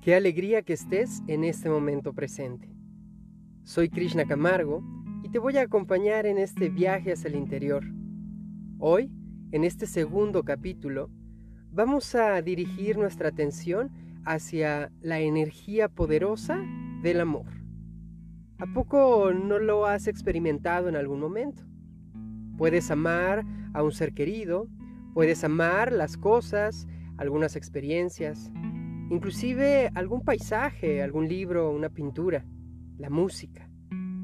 Qué alegría que estés en este momento presente. Soy Krishna Camargo y te voy a acompañar en este viaje hacia el interior. Hoy, en este segundo capítulo, vamos a dirigir nuestra atención hacia la energía poderosa del amor. ¿A poco no lo has experimentado en algún momento? Puedes amar a un ser querido, puedes amar las cosas, algunas experiencias, inclusive algún paisaje, algún libro, una pintura, la música.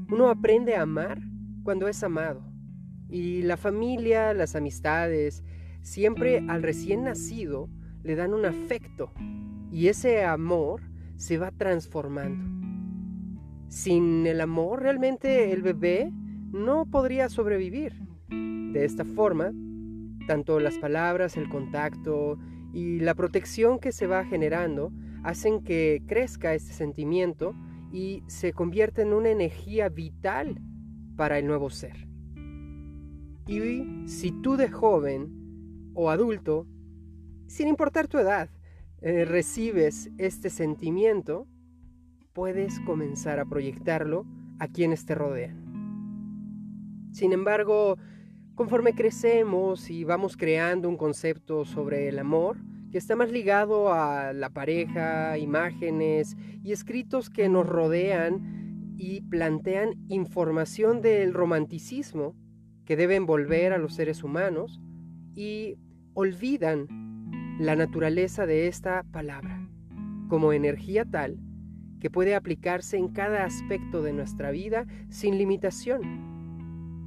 Uno aprende a amar cuando es amado. Y la familia, las amistades, siempre al recién nacido le dan un afecto y ese amor se va transformando. Sin el amor realmente el bebé no podría sobrevivir. De esta forma, tanto las palabras, el contacto, y la protección que se va generando hacen que crezca este sentimiento y se convierta en una energía vital para el nuevo ser. Y si tú de joven o adulto, sin importar tu edad, eh, recibes este sentimiento, puedes comenzar a proyectarlo a quienes te rodean. Sin embargo, Conforme crecemos y vamos creando un concepto sobre el amor, que está más ligado a la pareja, imágenes y escritos que nos rodean y plantean información del romanticismo que debe envolver a los seres humanos y olvidan la naturaleza de esta palabra como energía tal que puede aplicarse en cada aspecto de nuestra vida sin limitación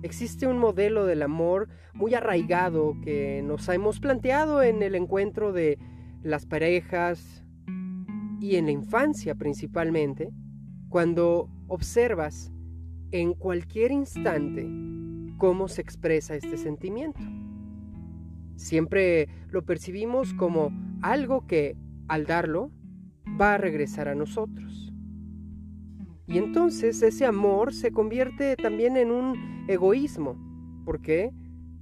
Existe un modelo del amor muy arraigado que nos hemos planteado en el encuentro de las parejas y en la infancia principalmente, cuando observas en cualquier instante cómo se expresa este sentimiento. Siempre lo percibimos como algo que, al darlo, va a regresar a nosotros. Y entonces ese amor se convierte también en un egoísmo. ¿Por qué?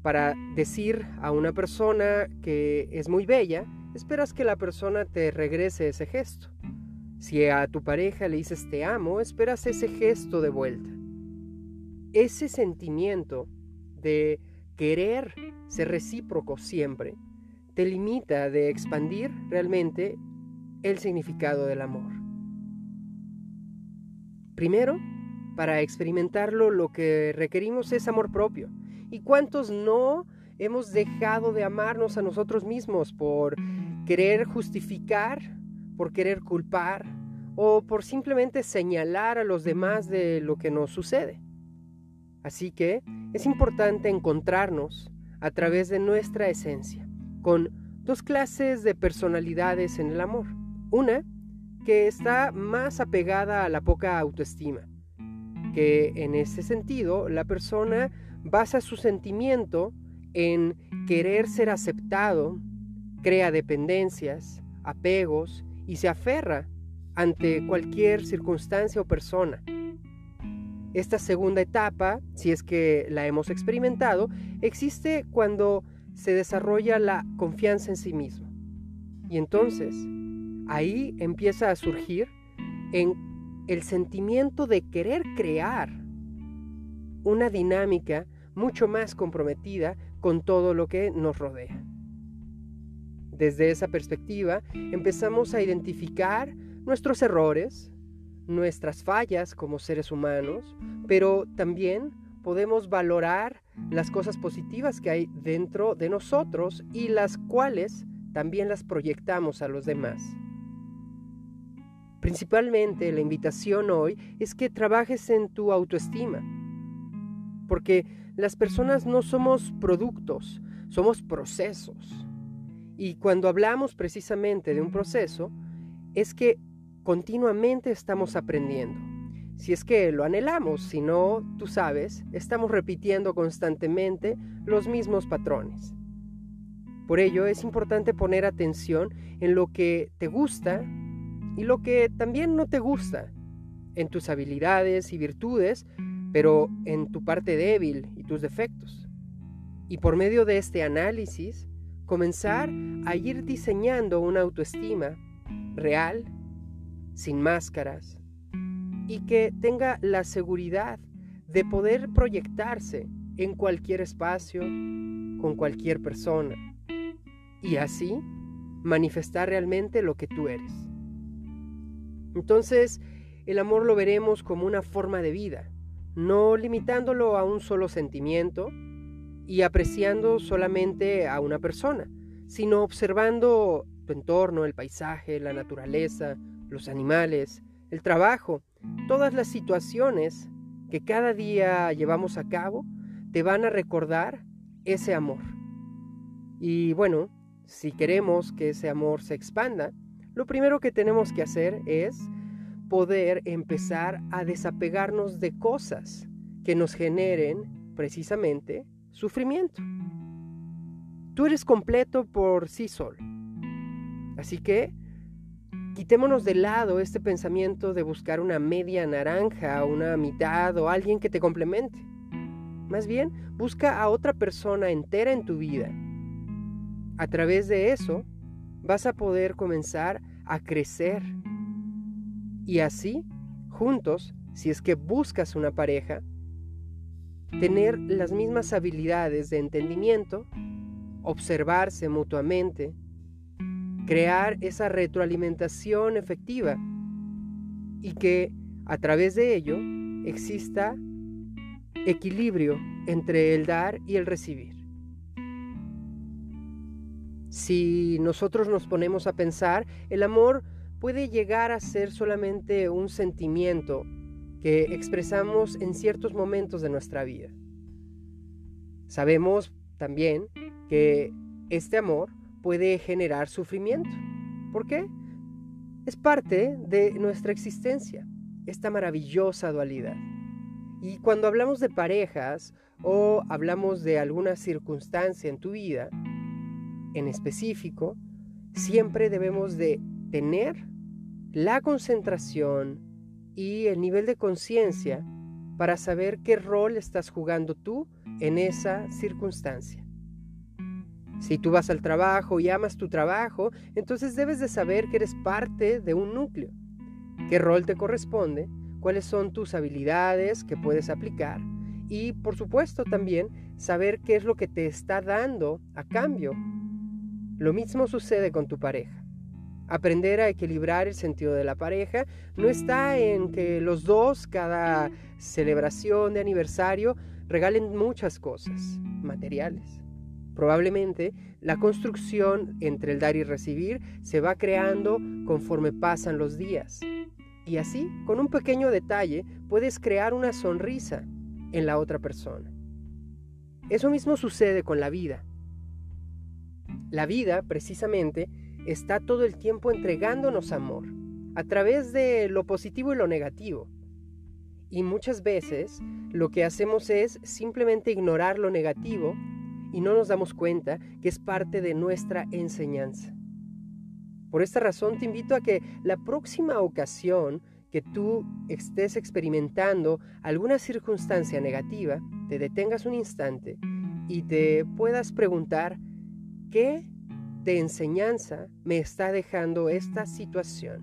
Para decir a una persona que es muy bella, esperas que la persona te regrese ese gesto. Si a tu pareja le dices te amo, esperas ese gesto de vuelta. Ese sentimiento de querer ser recíproco siempre te limita de expandir realmente el significado del amor. Primero, para experimentarlo lo que requerimos es amor propio. ¿Y cuántos no hemos dejado de amarnos a nosotros mismos por querer justificar, por querer culpar o por simplemente señalar a los demás de lo que nos sucede? Así que es importante encontrarnos a través de nuestra esencia, con dos clases de personalidades en el amor. Una que está más apegada a la poca autoestima, que en ese sentido la persona basa su sentimiento en querer ser aceptado, crea dependencias, apegos y se aferra ante cualquier circunstancia o persona. Esta segunda etapa, si es que la hemos experimentado, existe cuando se desarrolla la confianza en sí mismo. Y entonces, ahí empieza a surgir en el sentimiento de querer crear una dinámica mucho más comprometida con todo lo que nos rodea. Desde esa perspectiva empezamos a identificar nuestros errores, nuestras fallas como seres humanos, pero también podemos valorar las cosas positivas que hay dentro de nosotros y las cuales también las proyectamos a los demás. Principalmente la invitación hoy es que trabajes en tu autoestima, porque las personas no somos productos, somos procesos. Y cuando hablamos precisamente de un proceso, es que continuamente estamos aprendiendo. Si es que lo anhelamos, si no, tú sabes, estamos repitiendo constantemente los mismos patrones. Por ello es importante poner atención en lo que te gusta y lo que también no te gusta, en tus habilidades y virtudes, pero en tu parte débil y tus defectos. Y por medio de este análisis, comenzar a ir diseñando una autoestima real sin máscaras, y que tenga la seguridad de poder proyectarse en cualquier espacio, con cualquier persona, y así manifestar realmente lo que tú eres. Entonces, el amor lo veremos como una forma de vida, no limitándolo a un solo sentimiento y apreciando solamente a una persona, sino observando tu entorno, el paisaje, la naturaleza, los animales, el trabajo, todas las situaciones que cada día llevamos a cabo te van a recordar ese amor. Y bueno, si queremos que ese amor se expanda, lo primero que tenemos que hacer es poder empezar a desapegarnos de cosas que nos generen precisamente sufrimiento. Tú eres completo por sí solo. Así que quitémonos de lado este pensamiento de buscar una media naranja, una mitad o alguien que te complemente. Más bien, busca a otra persona entera en tu vida. A través de eso, vas a poder comenzar a crecer. Y así, juntos, si es que buscas una pareja, tener las mismas habilidades de entendimiento, observarse mutuamente, crear esa retroalimentación efectiva y que a través de ello exista equilibrio entre el dar y el recibir. Si nosotros nos ponemos a pensar, el amor puede llegar a ser solamente un sentimiento que expresamos en ciertos momentos de nuestra vida. Sabemos también que este amor puede generar sufrimiento. ¿Por qué? Es parte de nuestra existencia, esta maravillosa dualidad. Y cuando hablamos de parejas o hablamos de alguna circunstancia en tu vida, en específico, siempre debemos de tener la concentración y el nivel de conciencia para saber qué rol estás jugando tú en esa circunstancia. Si tú vas al trabajo y amas tu trabajo, entonces debes de saber que eres parte de un núcleo. ¿Qué rol te corresponde? cuáles son tus habilidades que puedes aplicar y por supuesto también saber qué es lo que te está dando a cambio. Lo mismo sucede con tu pareja. Aprender a equilibrar el sentido de la pareja no está en que los dos cada celebración de aniversario regalen muchas cosas materiales. Probablemente la construcción entre el dar y recibir se va creando conforme pasan los días. Y así, con un pequeño detalle, puedes crear una sonrisa en la otra persona. Eso mismo sucede con la vida. La vida, precisamente, está todo el tiempo entregándonos amor, a través de lo positivo y lo negativo. Y muchas veces lo que hacemos es simplemente ignorar lo negativo y no nos damos cuenta que es parte de nuestra enseñanza. Por esta razón te invito a que la próxima ocasión que tú estés experimentando alguna circunstancia negativa, te detengas un instante y te puedas preguntar, ¿qué de enseñanza me está dejando esta situación?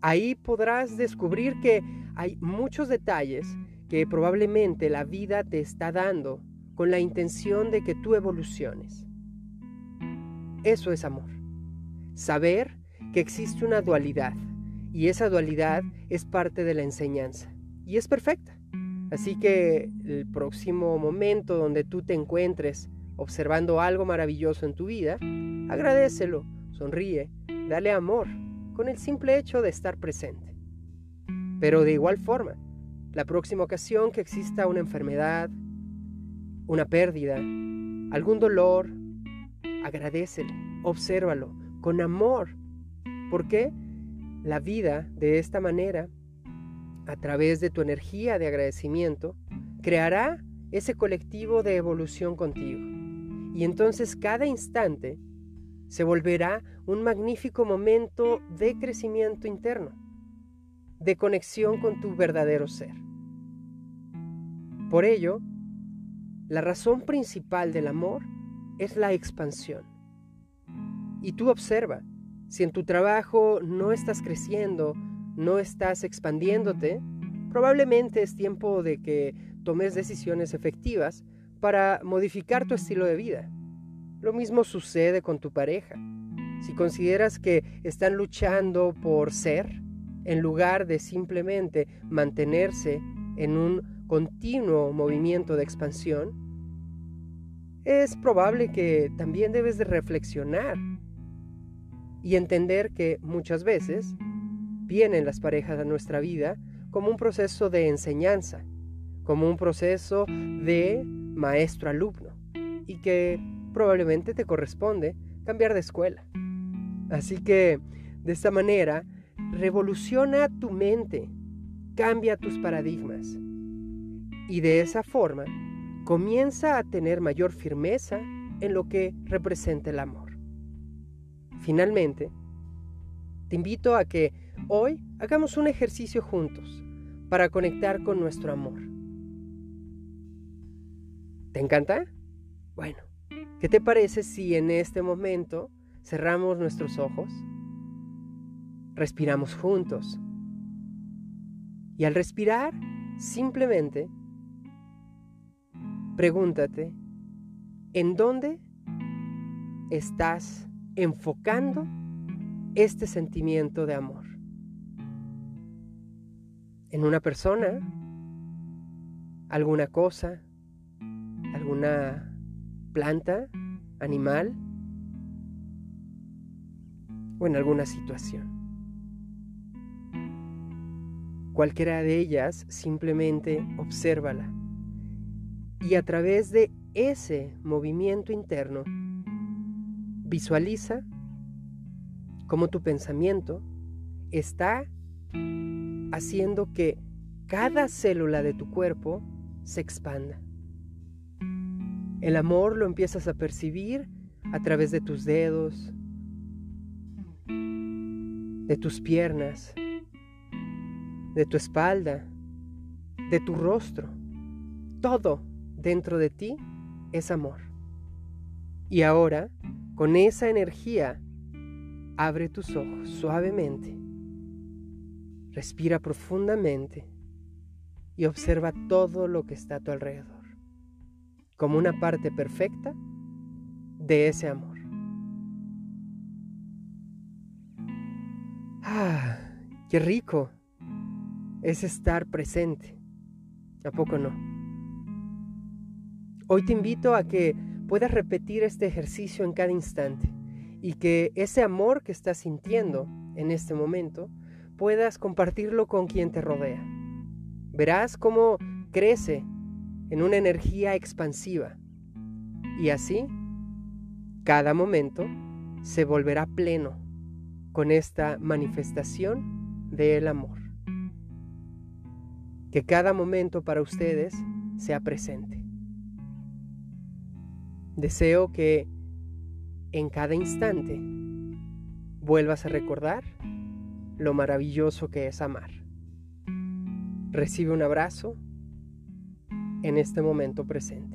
Ahí podrás descubrir que hay muchos detalles que probablemente la vida te está dando con la intención de que tú evoluciones. Eso es amor saber que existe una dualidad y esa dualidad es parte de la enseñanza y es perfecta. Así que el próximo momento donde tú te encuentres observando algo maravilloso en tu vida, agradecelo, sonríe, dale amor con el simple hecho de estar presente. Pero de igual forma, la próxima ocasión que exista una enfermedad, una pérdida, algún dolor, agradecele, obsérvalo, con amor. porque La vida de esta manera, a través de tu energía de agradecimiento, creará ese colectivo de evolución contigo. Y entonces cada instante se volverá un magnífico momento de crecimiento interno, de conexión con tu verdadero ser. Por ello, la razón principal del amor es la expansión. Y tú observa, Si en tu trabajo no estás creciendo, no estás expandiéndote, probablemente es tiempo de que tomes decisiones efectivas para modificar tu estilo de vida. Lo mismo sucede con tu pareja. Si consideras que están luchando por ser, en lugar de simplemente mantenerse en un continuo movimiento de expansión, es probable que también debes de reflexionar y entender que muchas veces vienen las parejas a nuestra vida como un proceso de enseñanza, como un proceso de maestro-alumno y que probablemente te corresponde cambiar de escuela. Así que de esta manera revoluciona tu mente, cambia tus paradigmas y de esa forma comienza a tener mayor firmeza en lo que representa el amor. Finalmente, te invito a que hoy hagamos un ejercicio juntos para conectar con nuestro amor. ¿Te encanta? Bueno, ¿qué te parece si en este momento cerramos nuestros ojos? Respiramos juntos. Y al respirar, simplemente pregúntate, ¿en dónde estás enfocando este sentimiento de amor. En una persona, alguna cosa, alguna planta, animal o en alguna situación. Cualquiera de ellas, simplemente obsérvala. Y a través de ese movimiento interno, Visualiza cómo tu pensamiento está haciendo que cada célula de tu cuerpo se expanda. El amor lo empiezas a percibir a través de tus dedos, de tus piernas, de tu espalda, de tu rostro. Todo dentro de ti es amor. Y ahora con esa energía, abre tus ojos suavemente, respira profundamente y observa todo lo que está a tu alrededor, como una parte perfecta de ese amor. Ah, qué rico es estar presente. ¿A poco no? Hoy te invito a que puedas repetir este ejercicio en cada instante y que ese amor que estás sintiendo en este momento puedas compartirlo con quien te rodea. Verás cómo crece en una energía expansiva y así cada momento se volverá pleno con esta manifestación del amor. Que cada momento para ustedes sea presente. Deseo que en cada instante vuelvas a recordar lo maravilloso que es amar. Recibe un abrazo en este momento presente.